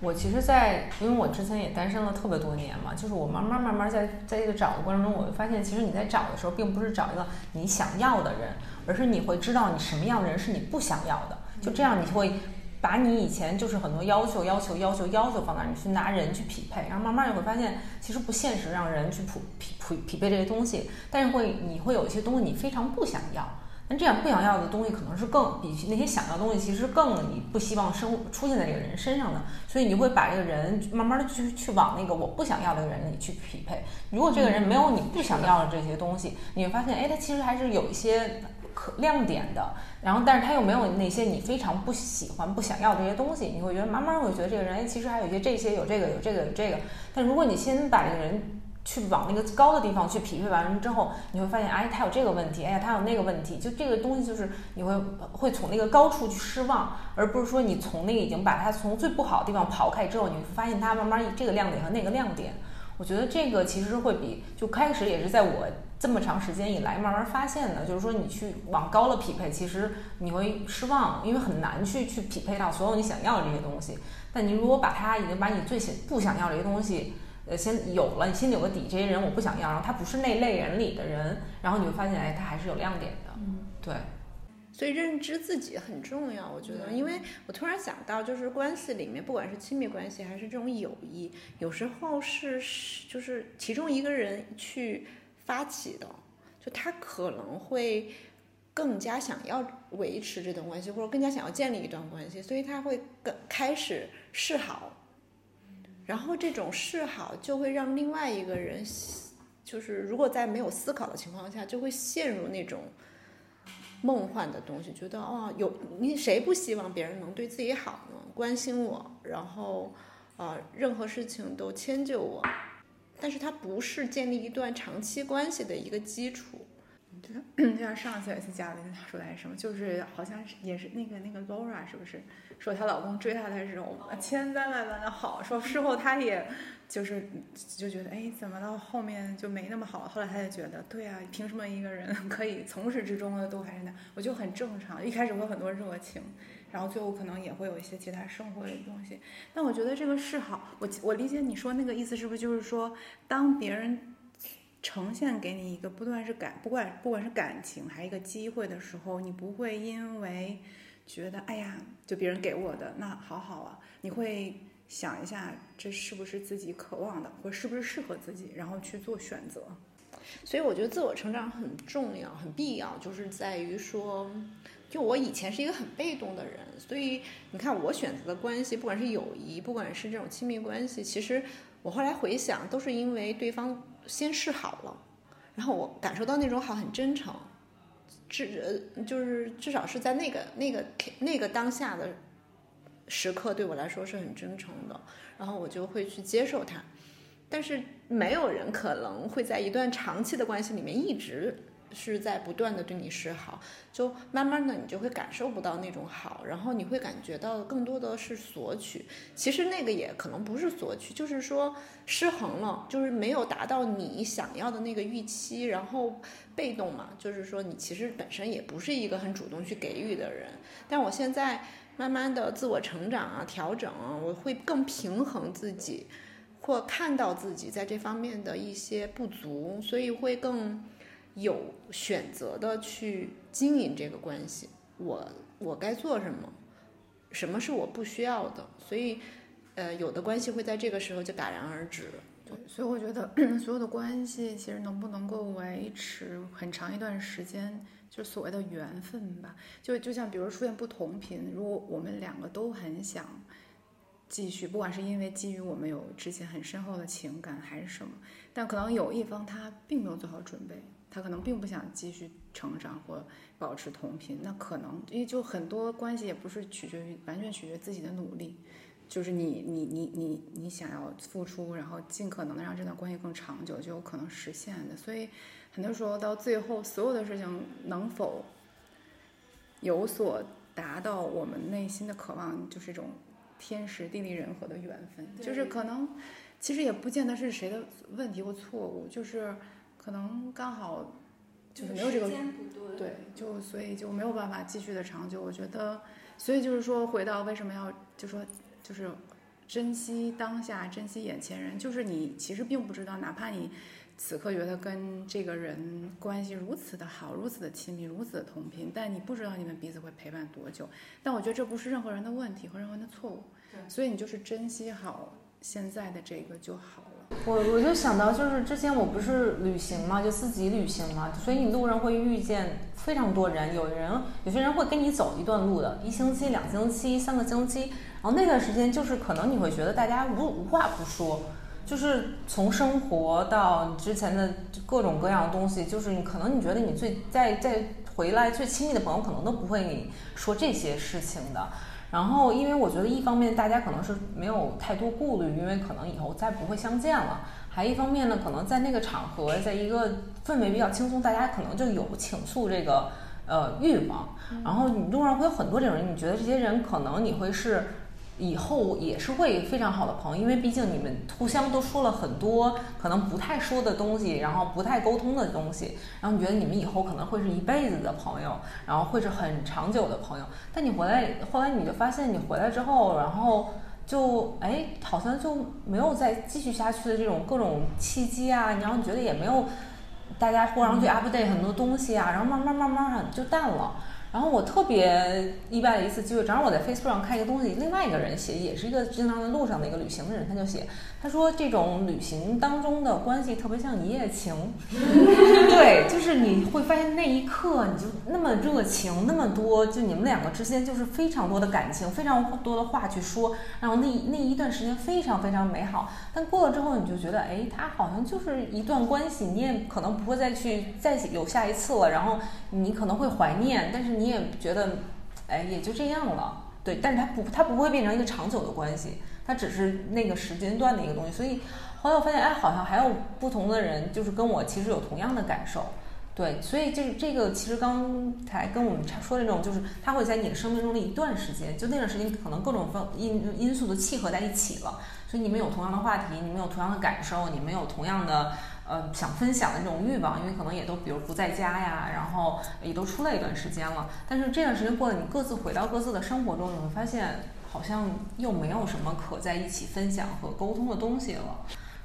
我其实，在因为我之前也单身了特别多年嘛，就是我慢慢慢慢在在这个找的过程中，我会发现，其实你在找的时候，并不是找一个你想要的人，而是你会知道你什么样的人是你不想要的。就这样，你会把你以前就是很多要求、要求、要求、要求放那儿，你去拿人去匹配，然后慢慢你会发现，其实不现实，让人去匹匹匹匹配这些东西，但是会你会有一些东西你非常不想要。那这样不想要的东西，可能是更比那些想要的东西，其实更你不希望生出现在这个人身上的，所以你会把这个人慢慢的去去往那个我不想要的人里去匹配。如果这个人没有你不想要的这些东西，你会发现，哎，他其实还是有一些可亮点的。然后，但是他又没有那些你非常不喜欢、不想要这些东西，你会觉得慢慢会觉得这个人，哎，其实还有一些这些，有这个，有这个，有这个。但如果你先把这个人。去往那个高的地方去匹配完之后，你会发现，哎，他有这个问题，哎呀，他有那个问题，就这个东西就是你会会从那个高处去失望，而不是说你从那个已经把它从最不好的地方刨开之后，你会发现它慢慢这个亮点和那个亮点。我觉得这个其实会比就开始也是在我这么长时间以来慢慢发现的，就是说你去往高了匹配，其实你会失望，因为很难去去匹配到所有你想要的这些东西。但你如果把它已经把你最想不想要这些东西，呃，先有了，你心里有个底，这些人我不想要，然后他不是那类人里的人，然后你会发现，哎，他还是有亮点的。嗯，对。所以认知自己很重要，我觉得，因为我突然想到，就是关系里面，不管是亲密关系还是这种友谊，有时候是就是其中一个人去发起的，就他可能会更加想要维持这段关系，或者更加想要建立一段关系，所以他会更开始示好，然后这种示好就会让另外一个人，就是如果在没有思考的情况下，就会陷入那种。梦幻的东西，觉得哦，有你谁不希望别人能对自己好呢？关心我，然后，呃，任何事情都迁就我，但是它不是建立一段长期关系的一个基础。就像上次有一次嘉宾他说的是什么，就是好像是也是那个那个 Laura 是不是说她老公追她的时候千赞万般的好，说事后她也。就是就觉得哎，怎么到后面就没那么好？后来她就觉得，对啊，凭什么一个人可以从始至终的都还是那？我就很正常。一开始会有很多热情，然后最后可能也会有一些其他生活的东西。但我觉得这个是好。我我理解你说那个意思，是不是就是说，当别人呈现给你一个不断是感，不管不管是感情还是一个机会的时候，你不会因为觉得哎呀，就别人给我的那好好啊，你会。想一下，这是不是自己渴望的，或是不是适合自己，然后去做选择。所以我觉得自我成长很重要、很必要，就是在于说，就我以前是一个很被动的人，所以你看我选择的关系，不管是友谊，不管是这种亲密关系，其实我后来回想，都是因为对方先示好了，然后我感受到那种好很真诚，至呃就是至少是在那个那个那个当下的。时刻对我来说是很真诚的，然后我就会去接受他。但是没有人可能会在一段长期的关系里面一直是在不断的对你示好，就慢慢的你就会感受不到那种好，然后你会感觉到更多的是索取。其实那个也可能不是索取，就是说失衡了，就是没有达到你想要的那个预期，然后被动嘛，就是说你其实本身也不是一个很主动去给予的人。但我现在。慢慢的自我成长啊，调整啊，我会更平衡自己，或看到自己在这方面的一些不足，所以会更有选择的去经营这个关系。我我该做什么？什么是我不需要的？所以，呃，有的关系会在这个时候就戛然而止。对，所以我觉得 所有的关系其实能不能够维持很长一段时间。就所谓的缘分吧，就就像比如出现不同频，如果我们两个都很想继续，不管是因为基于我们有之前很深厚的情感还是什么，但可能有一方他并没有做好准备，他可能并不想继续成长或保持同频，那可能因为就很多关系也不是取决于完全取决于自己的努力，就是你你你你你想要付出，然后尽可能的让这段关系更长久，就有可能实现的，所以。很多时候到最后，所有的事情能否有所达到我们内心的渴望，就是一种天时地利人和的缘分。就是可能，其实也不见得是谁的问题或错误，就是可能刚好就是没有这个对，就所以就没有办法继续的长久。我觉得，所以就是说，回到为什么要就说就是珍惜当下，珍惜眼前人，就是你其实并不知道，哪怕你。此刻觉得跟这个人关系如此的好，如此的亲密，如此的同频，但你不知道你们彼此会陪伴多久。但我觉得这不是任何人的问题和任何人的错误，所以你就是珍惜好现在的这个就好了。我我就想到，就是之前我不是旅行嘛，就自己旅行嘛，所以你路上会遇见非常多人，有人有些人会跟你走一段路的，一星期、两星期、三个星期，然后那段时间就是可能你会觉得大家无无话不说。就是从生活到之前的各种各样的东西，就是你可能你觉得你最在在回来最亲密的朋友可能都不会你说这些事情的。然后，因为我觉得一方面大家可能是没有太多顾虑，因为可能以后再不会相见了；还一方面呢，可能在那个场合，在一个氛围比较轻松，大家可能就有倾诉这个呃欲望。然后你路上会有很多这种人，你觉得这些人可能你会是。以后也是会非常好的朋友，因为毕竟你们互相都说了很多可能不太说的东西，然后不太沟通的东西，然后你觉得你们以后可能会是一辈子的朋友，然后会是很长久的朋友。但你回来后来你就发现，你回来之后，然后就哎，好像就没有再继续下去的这种各种契机啊，然后你觉得也没有大家互相去 update 很多东西啊，然后慢慢慢慢就淡了。然后我特别意外的一次机会，正好我在 Facebook 上看一个东西，另外一个人写，也是一个经常在路上的一个旅行的人，他就写，他说这种旅行当中的关系特别像一夜情，对，就是你会发现那一刻你就那么热情，那么多，就你们两个之间就是非常多的感情，非常多的话去说，然后那那一段时间非常非常美好。但过了之后，你就觉得，哎，他好像就是一段关系，你也可能不会再去再有下一次了，然后你可能会怀念，但是你也觉得，哎，也就这样了。对，但是它不，它不会变成一个长久的关系，它只是那个时间段的一个东西。所以后来我发现，哎，好像还有不同的人，就是跟我其实有同样的感受。对，所以这这个其实刚才跟我们说的那种，就是他会在你的生命中的一段时间，就那段时间可能各种方因因素的契合在一起了，所以你们有同样的话题，你们有同样的感受，你们有同样的。呃，想分享的这种欲望，因为可能也都比如不在家呀，然后也都出来一段时间了。但是这段时间过了，你各自回到各自的生活中，你会发现好像又没有什么可在一起分享和沟通的东西了。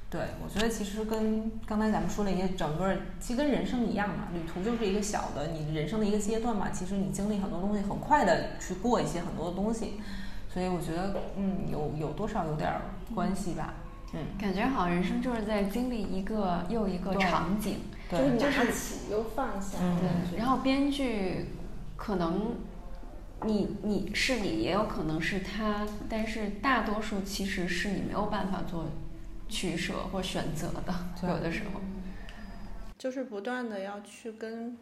对我觉得其实跟刚才咱们说的一些整个，其实跟人生一样嘛，旅途就是一个小的你人生的一个阶段嘛。其实你经历很多东西，很快的去过一些很多的东西，所以我觉得嗯，有有多少有点关系吧。嗯，感觉好像人生就是在经历一个又一个场景，就是拿起又放下。对，然后编剧可能你你是你，也有可能是他，但是大多数其实是你没有办法做取舍或选择的，有的时候就是不断的要去跟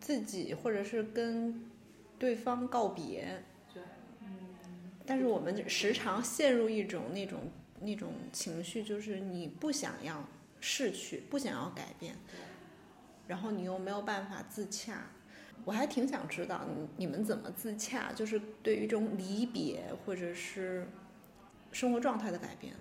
自己或者是跟对方告别。对，但是我们时常陷入一种那种。那种情绪就是你不想要逝去，不想要改变，然后你又没有办法自洽。我还挺想知道你你们怎么自洽，就是对于这种离别或者是生活状态的改变。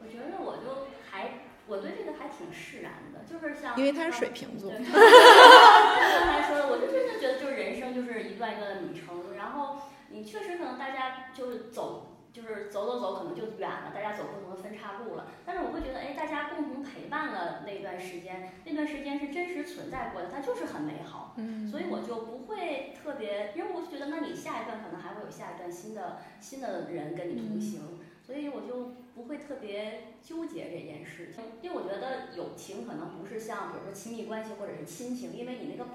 我觉得我就还我对这个还挺释然的，就是像因为他是水瓶座。刚才说的，我就真的觉得就是人生就是一段一段的旅程，然后你确实可能大家就是走。就是走走走，可能就远了，大家走不同的分岔路了。但是我会觉得，哎，大家共同陪伴了那段时间，那段时间是真实存在过的，它就是很美好。嗯，所以我就不会特别，因为我就觉得，那你下一段可能还会有下一段新的新的人跟你同行，所以我就不会特别纠结这件事情。因为我觉得友情可能不是像比如说亲密关系或者是亲情，因为你那个。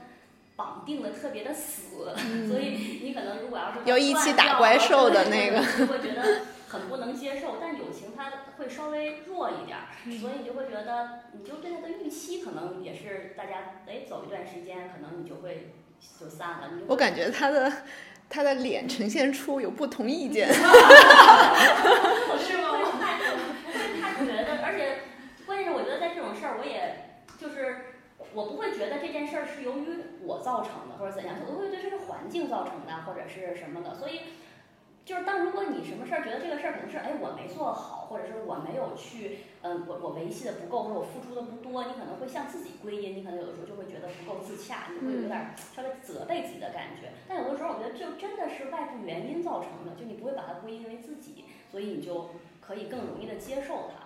绑定的特别的死，所以你可能如果要是要一起打怪兽的那个，就会觉得很不能接受。但友情它会稍微弱一点，所以你就会觉得，你就对他的预期可能也是大家哎走一段时间，可能你就会就散了。我感觉他的他的脸呈现出有不同意见。是吗？不会太不会太觉得，而且关键是我觉得在这种事儿，我也就是。我不会觉得这件事儿是由于我造成的或者怎样，我会觉得这是环境造成的或者是什么的。所以，就是当如果你什么事儿觉得这个事儿可能是哎我没做好，或者是我没有去嗯我我维系的不够或者我付出的不多，你可能会向自己归因，你可能有的时候就会觉得不够自洽，你会有点稍微责备自己的感觉。但有的时候我觉得就真的是外部原因造成的，就你不会把它归因为自己，所以你就可以更容易的接受它。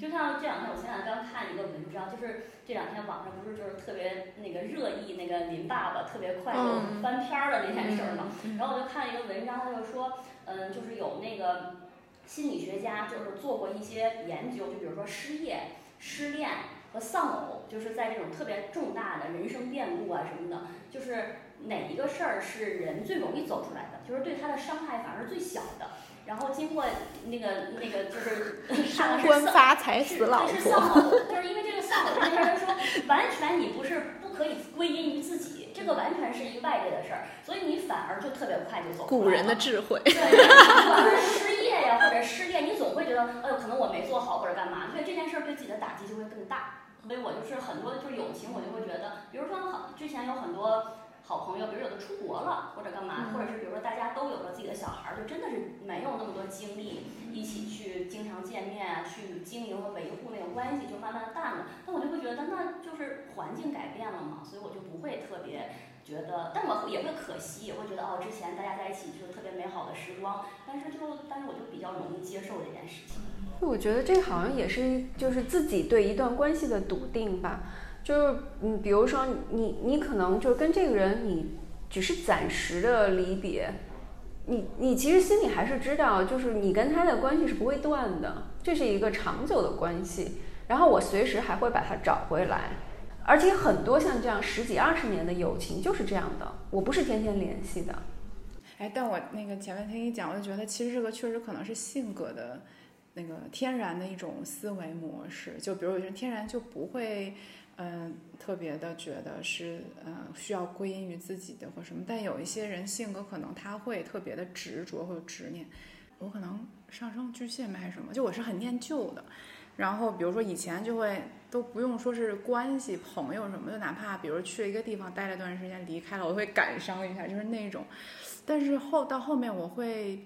就像这两天，我前两天刚看一个文章，就是这两天网上不是就是特别那个热议那个林爸爸特别快就翻篇儿的那件事儿嘛。然后我就看了一个文章，他就说，嗯，就是有那个心理学家就是做过一些研究，就比如说失业、失恋和丧偶，就是在这种特别重大的人生变故啊什么的，就是哪一个事儿是人最容易走出来的，就是对他的伤害反而是最小的。然后经过那个那个就是 上官发财死老婆，是丧偶，就是因为这个丧偶这件事说，完全你不是不可以归因于自己，这个完全是一个外界的事儿，所以你反而就特别快就走。古人的智慧。对，不管是失业呀或者失恋，你总会觉得，哎呦，可能我没做好或者干嘛，所以这件事儿对自己的打击就会更大。所以我就是很多就是友情，我就会觉得，比如说很之前有很多。好朋友，比如有的出国了或者干嘛，或者是比如说大家都有了自己的小孩儿，就真的是没有那么多精力一起去经常见面啊，去经营和维护那个关系，就慢慢淡了。那我就会觉得，那就是环境改变了嘛，所以我就不会特别觉得，但我也会可惜，也会觉得哦，之前大家在一起就是特别美好的时光，但是就但是我就比较容易接受这件事情。我觉得这好像也是就是自己对一段关系的笃定吧。就是嗯，比如说你你可能就跟这个人你只是暂时的离别，你你其实心里还是知道，就是你跟他的关系是不会断的，这是一个长久的关系。然后我随时还会把他找回来，而且很多像这样十几二十年的友情就是这样的，我不是天天联系的。哎，但我那个前面听你讲，我就觉得其实这个确实可能是性格的那个天然的一种思维模式。就比如有些人天然就不会。嗯，特别的觉得是，呃，需要归因于自己的或什么，但有一些人性格可能他会特别的执着或者执念。我可能上升巨蟹还是什么，就我是很念旧的。然后比如说以前就会都不用说是关系朋友什么的，哪怕比如去了一个地方待了段时间离开了，我会感伤一下，就是那种。但是后到后面我会，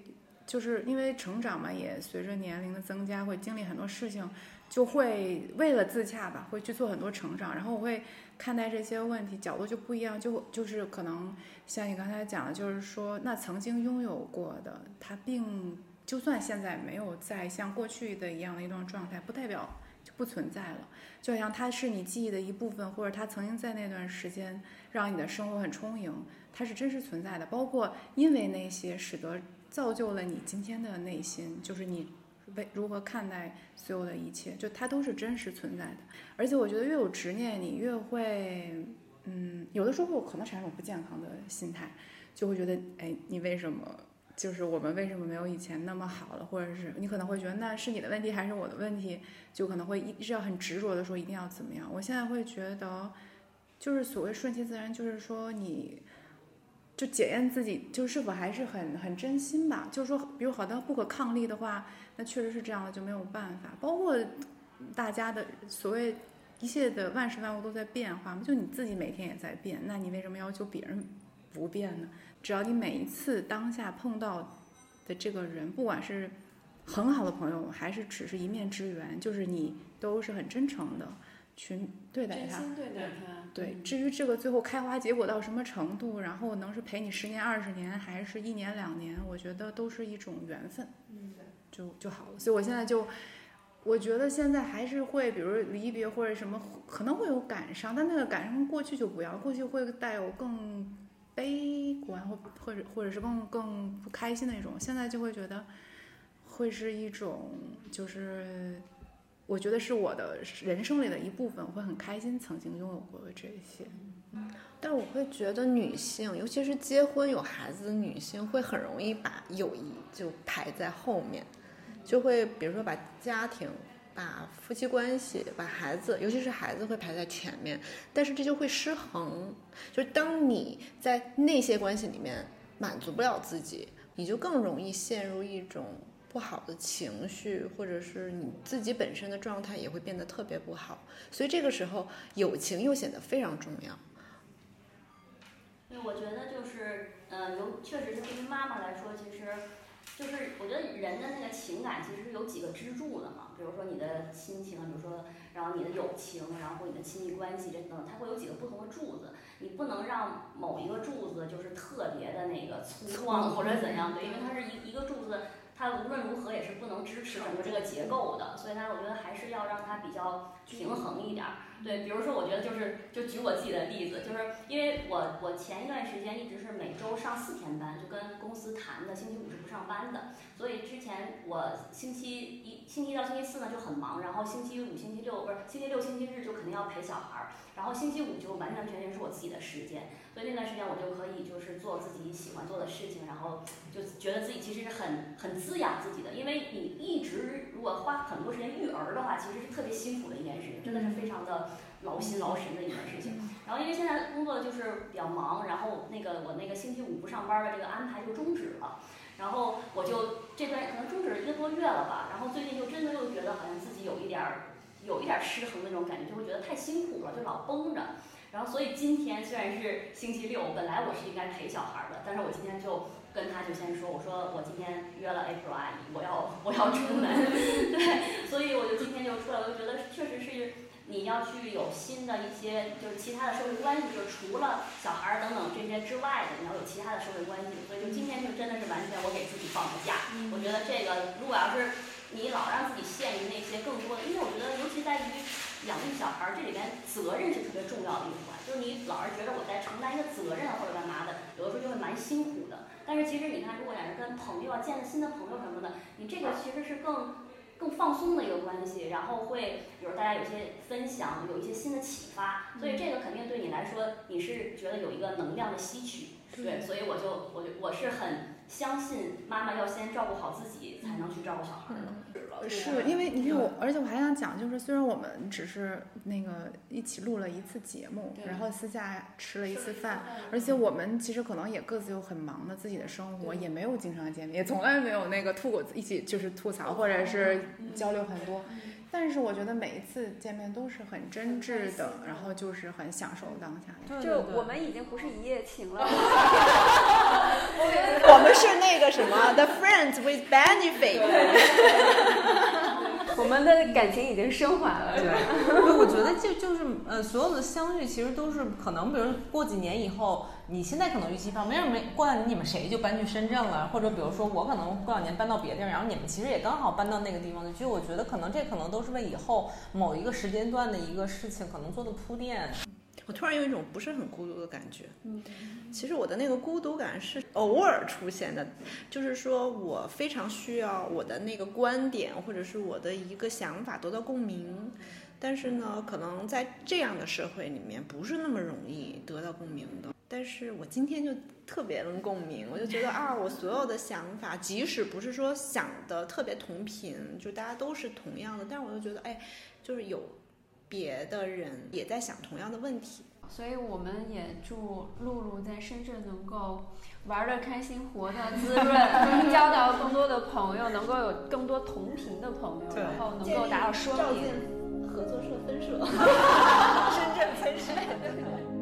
就是因为成长嘛，也随着年龄的增加，会经历很多事情。就会为了自洽吧，会去做很多成长，然后我会看待这些问题角度就不一样，就就是可能像你刚才讲的，就是说那曾经拥有过的，它并就算现在没有再像过去的一样的一段状态，不代表就不存在了。就好像它是你记忆的一部分，或者它曾经在那段时间让你的生活很充盈，它是真实存在的。包括因为那些使得造就了你今天的内心，就是你。为如何看待所有的一切，就它都是真实存在的。而且我觉得越有执念，你越会，嗯，有的时候可能产生一种不健康的心态，就会觉得，哎，你为什么就是我们为什么没有以前那么好了？或者是你可能会觉得那是你的问题还是我的问题？就可能会一直要很执着的说一定要怎么样。我现在会觉得，就是所谓顺其自然，就是说你。就检验自己，就是否还是很很真心吧。就是说，比如好多不可抗力的话，那确实是这样的，就没有办法。包括大家的所谓一切的万事万物都在变化嘛，就你自己每天也在变，那你为什么要求别人不变呢？只要你每一次当下碰到的这个人，不管是很好的朋友，还是只是一面之缘，就是你都是很真诚的。去对待他，对待他。对，至于这个最后开花结果到什么程度，然后能是陪你十年、二十年，还是一年、两年，我觉得都是一种缘分，嗯，就就好了。所以我现在就，我觉得现在还是会，比如离别或者什么，可能会有感伤，但那个感伤过去就不要，过去会带有更悲观或或者或者是更更不开心的那种，现在就会觉得会是一种就是。我觉得是我的人生里的一部分，会很开心曾经拥有过的这些。但我会觉得女性，尤其是结婚有孩子的女性，会很容易把友谊就排在后面，就会比如说把家庭、把夫妻关系、把孩子，尤其是孩子会排在前面。但是这就会失衡，就是当你在那些关系里面满足不了自己，你就更容易陷入一种。不好的情绪，或者是你自己本身的状态也会变得特别不好，所以这个时候友情又显得非常重要。对，我觉得就是，呃，有确实是对于妈妈来说，其实就是我觉得人的那个情感其实是有几个支柱的嘛，比如说你的亲情，比如说然后你的友情，然后你的亲密关系这等，它会有几个不同的柱子，你不能让某一个柱子就是特别的那个粗犷或者怎样，对，因为它是一一个柱子。它无论如何也是不能支持整个这个结构的，所以它我觉得还是要让它比较平衡一点儿。对，比如说我觉得就是就举我自己的例子，就是因为我我前一段时间一直是每周上四天班，就跟公司谈的星期五是不上班的，所以之前我星期一星期一到星期四呢就很忙，然后星期五、星期六不是星期六、星期日就肯定要陪小孩儿，然后星期五就完完全全是我自己的时间。所以那段时间我就可以就是做自己喜欢做的事情，然后就觉得自己其实是很很滋养自己的。因为你一直如果花很多时间育儿的话，其实是特别辛苦的一件事情，真的是非常的劳心劳神的一件事情。然后因为现在工作就是比较忙，然后那个我那个星期五不上班的这个安排就终止了。然后我就这段可能终止了一个多月了吧。然后最近就真的又觉得好像自己有一点儿有一点儿失衡的那种感觉，就会觉得太辛苦了，就老绷着。然后所以今天虽然是星期六，本来我是应该陪小孩的，但是我今天就跟他就先说，我说我今天约了 April 阿姨，我要我要出门，对，所以我就今天就出来，我就觉得确实是你要去有新的一些就是其他的社会关系，就是除了小孩儿等等这些之外的，你要有其他的社会关系，所以就今天就真的是完全我给自己放个假，我觉得这个如果要是你老让自己陷于那些更多的，因为我觉得尤其在于。养育小孩儿，这里边责任是特别重要的一环，就是你老是觉得我在承担一个责任或者干嘛的，有的时候就会蛮辛苦的。但是其实你看，如果要是跟朋友啊，见了新的朋友什么的，你这个其实是更更放松的一个关系，然后会比如大家有些分享，有一些新的启发，所以这个肯定对你来说，你是觉得有一个能量的吸取，对，所以我就我就我是很相信妈妈要先照顾好自己，才能去照顾小孩的。是因为你看我，而且我还想讲，就是虽然我们只是那个一起录了一次节目，然后私下吃了一次饭，而且我们其实可能也各自有很忙的自己的生活，也没有经常见面，也从来没有那个吐过一起就是吐槽或者是交流很多。但是我觉得每一次见面都是很真挚的，然后就是很享受当下。就我们已经不是一夜情了，我们是那个什么，the friends with benefit。我们的感情已经升华了。对，我觉得就就是呃，所有的相遇其实都是可能，比如过几年以后，你现在可能预期方没人没过两年你们谁就搬去深圳了，或者比如说我可能过两年搬到别的地儿，然后你们其实也刚好搬到那个地方去。就我觉得可能这可能都是为以后某一个时间段的一个事情可能做的铺垫。我突然有一种不是很孤独的感觉。嗯，其实我的那个孤独感是偶尔出现的，就是说我非常需要我的那个观点或者是我的一个想法得到共鸣，但是呢，可能在这样的社会里面不是那么容易得到共鸣的。但是我今天就特别能共鸣，我就觉得啊，我所有的想法，即使不是说想的特别同频，就大家都是同样的，但是我就觉得，哎，就是有。别的人也在想同样的问题，所以我们也祝露露在深圳能够玩的开心，活的滋润，交到更多的朋友，能够有更多同频的朋友，然后能够达到双赢。合作社分社，深圳分社。